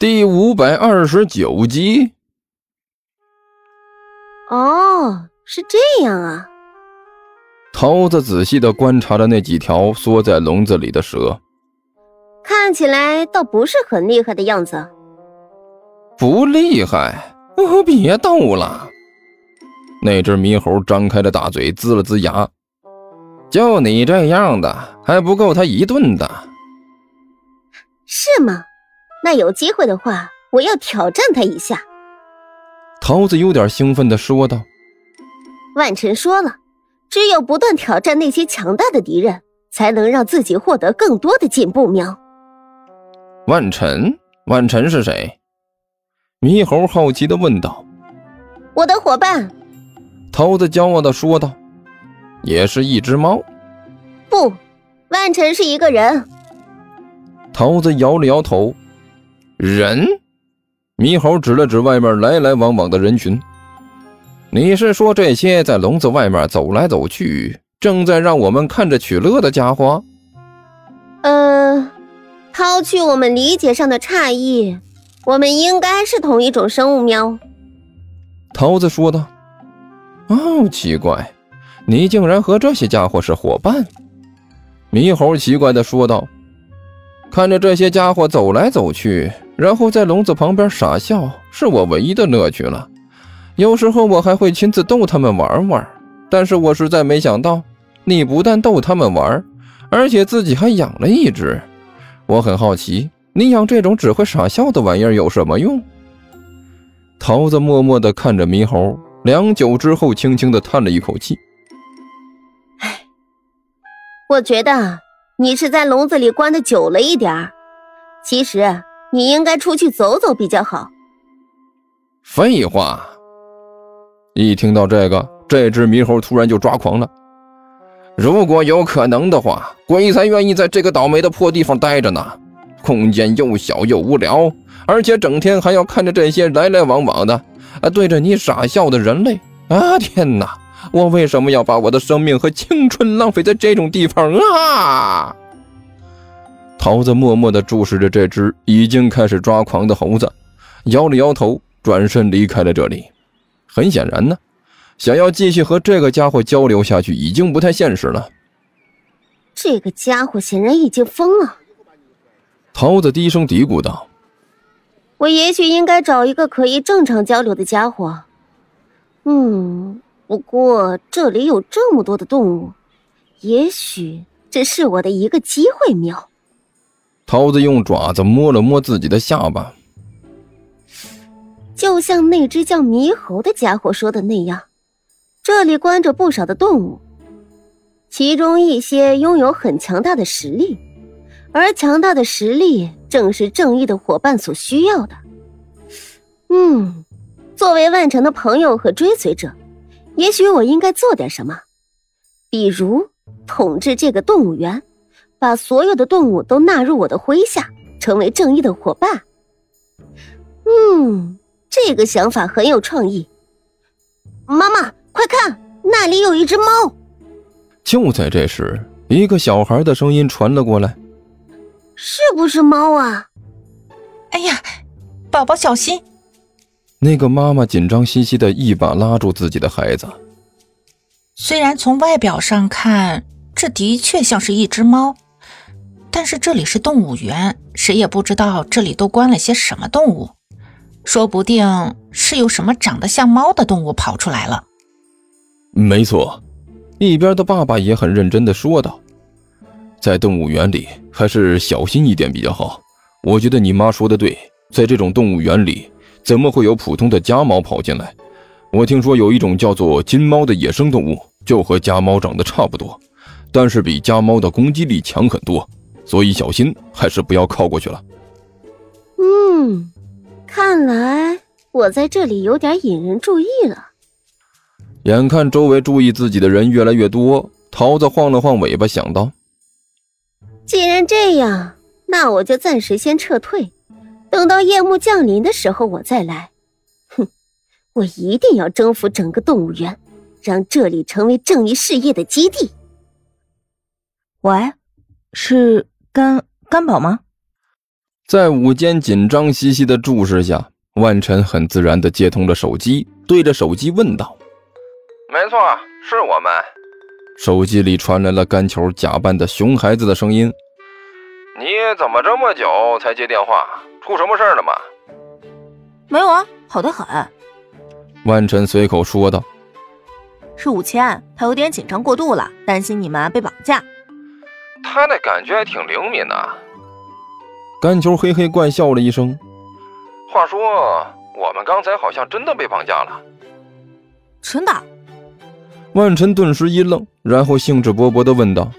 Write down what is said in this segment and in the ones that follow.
第五百二十九集。哦，是这样啊。桃子仔细的观察着那几条缩在笼子里的蛇，看起来倒不是很厉害的样子。不厉害？哦，别逗了。那只猕猴张开了大嘴，呲了呲牙。就你这样的，还不够他一顿的。是吗？那有机会的话，我要挑战他一下。桃子有点兴奋的说道：“万晨说了，只有不断挑战那些强大的敌人，才能让自己获得更多的进步。”喵。万晨，万晨是谁？猕猴好奇的问道。“我的伙伴。”桃子骄傲的说道，“也是一只猫。”“不，万晨是一个人。”桃子摇了摇头。人，猕猴指了指外面来来往往的人群。你是说这些在笼子外面走来走去，正在让我们看着取乐的家伙？呃，抛去我们理解上的差异，我们应该是同一种生物。喵。桃子说道。哦，奇怪，你竟然和这些家伙是伙伴？猕猴奇怪的说道。看着这些家伙走来走去。然后在笼子旁边傻笑，是我唯一的乐趣了。有时候我还会亲自逗他们玩玩，但是我实在没想到，你不但逗他们玩，而且自己还养了一只。我很好奇，你养这种只会傻笑的玩意儿有什么用？桃子默默地看着猕猴，良久之后，轻轻地叹了一口气：“唉，我觉得你是在笼子里关的久了一点其实……”你应该出去走走比较好。废话！一听到这个，这只猕猴突然就抓狂了。如果有可能的话，鬼才愿意在这个倒霉的破地方待着呢。空间又小又无聊，而且整天还要看着这些来来往往的、啊对着你傻笑的人类。啊天哪！我为什么要把我的生命和青春浪费在这种地方啊？桃子默默地注视着这只已经开始抓狂的猴子，摇了摇头，转身离开了这里。很显然呢，想要继续和这个家伙交流下去已经不太现实了。这个家伙显然已经疯了。桃子低声嘀咕道：“我也许应该找一个可以正常交流的家伙。嗯，不过这里有这么多的动物，也许这是我的一个机会。”喵。桃子用爪子摸了摸自己的下巴，就像那只叫猕猴的家伙说的那样，这里关着不少的动物，其中一些拥有很强大的实力，而强大的实力正是正义的伙伴所需要的。嗯，作为万成的朋友和追随者，也许我应该做点什么，比如统治这个动物园。把所有的动物都纳入我的麾下，成为正义的伙伴。嗯，这个想法很有创意。妈妈，快看，那里有一只猫！就在这时，一个小孩的声音传了过来：“是不是猫啊？”哎呀，宝宝小心！那个妈妈紧张兮兮的一把拉住自己的孩子。虽然从外表上看，这的确像是一只猫。但是这里是动物园，谁也不知道这里都关了些什么动物，说不定是有什么长得像猫的动物跑出来了。没错，一边的爸爸也很认真的说道：“在动物园里还是小心一点比较好。我觉得你妈说的对，在这种动物园里，怎么会有普通的家猫跑进来？我听说有一种叫做金猫的野生动物，就和家猫长得差不多，但是比家猫的攻击力强很多。”所以小心，还是不要靠过去了。嗯，看来我在这里有点引人注意了。眼看周围注意自己的人越来越多，桃子晃了晃尾巴，想到：既然这样，那我就暂时先撤退，等到夜幕降临的时候我再来。哼，我一定要征服整个动物园，让这里成为正义事业的基地。喂，是。甘甘宝吗？在武坚紧张兮兮的注视下，万晨很自然地接通了手机，对着手机问道：“没错，是我们。”手机里传来了甘球假扮的熊孩子的声音：“你怎么这么久才接电话？出什么事了吗？”“没有啊，好的很。”万晨随口说道。“是五千，他有点紧张过度了，担心你们被绑架。”“他那感觉还挺灵敏的。”甘球嘿嘿怪笑了一声。话说，我们刚才好像真的被绑架了。真的？万晨顿时一愣，然后兴致勃勃地问道：“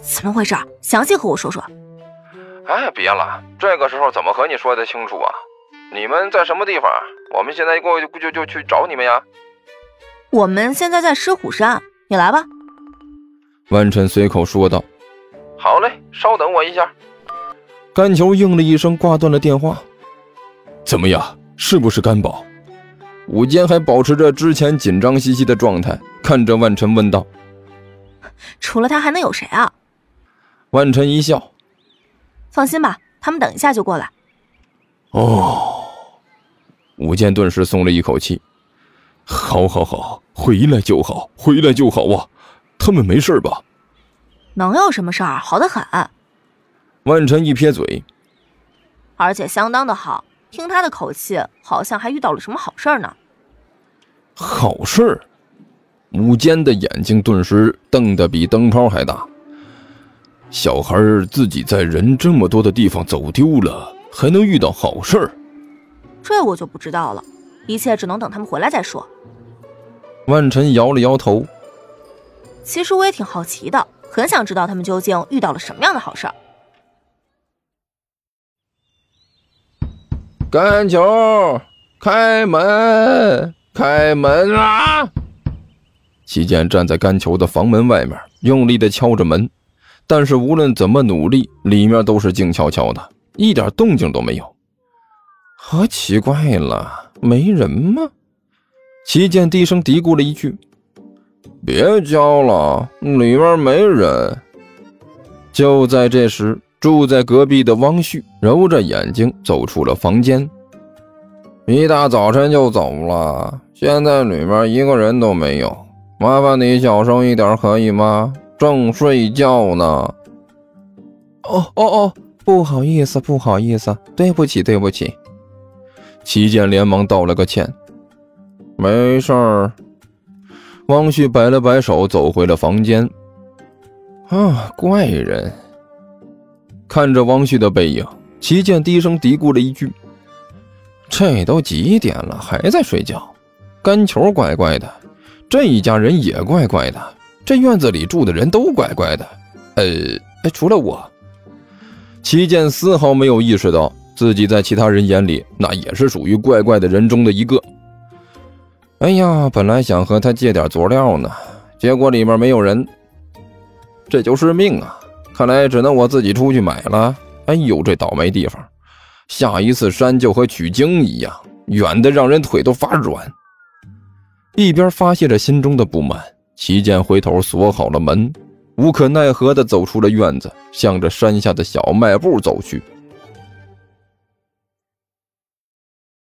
怎么回事？详细和我说说。”哎，别了，这个时候怎么和你说的清楚啊？你们在什么地方？我们现在过就就就去找你们呀。我们现在在狮虎山，你来吧。万晨随口说道：“好嘞，稍等我一下。”甘球应了一声，挂断了电话。怎么样？是不是甘宝？武坚还保持着之前紧张兮兮的状态，看着万晨问道：“除了他还能有谁啊？”万晨一笑：“放心吧，他们等一下就过来。”哦，武坚顿时松了一口气：“好，好，好，回来就好，回来就好啊！他们没事吧？”“能有什么事儿？好的很。”万晨一撇嘴，而且相当的好。听他的口气，好像还遇到了什么好事儿呢。好事儿？武坚的眼睛顿时瞪得比灯泡还大。小孩自己在人这么多的地方走丢了，还能遇到好事儿？这我就不知道了。一切只能等他们回来再说。万晨摇了摇头。其实我也挺好奇的，很想知道他们究竟遇到了什么样的好事儿。甘球，开门！开门啊！齐健站在甘球的房门外面，用力的敲着门，但是无论怎么努力，里面都是静悄悄的，一点动静都没有。好奇怪了，没人吗？齐健低声嘀咕了一句：“别敲了，里面没人。”就在这时。住在隔壁的汪旭揉着眼睛走出了房间。一大早晨就走了，现在里面一个人都没有。麻烦你小声一点，可以吗？正睡觉呢。哦哦哦，不好意思，不好意思，对不起，对不起。齐健连忙道了个歉。没事儿。汪旭摆了摆手，走回了房间。啊，怪人。看着汪旭的背影，齐健低声嘀咕了一句：“这都几点了，还在睡觉？干球怪怪的，这一家人也怪怪的，这院子里住的人都怪怪的。呃，除了我。”齐健丝毫没有意识到自己在其他人眼里那也是属于怪怪的人中的一个。哎呀，本来想和他借点佐料呢，结果里面没有人，这就是命啊！看来只能我自己出去买了。哎呦，这倒霉地方，下一次山就和取经一样，远的让人腿都发软。一边发泄着心中的不满，齐健回头锁好了门，无可奈何地走出了院子，向着山下的小卖部走去。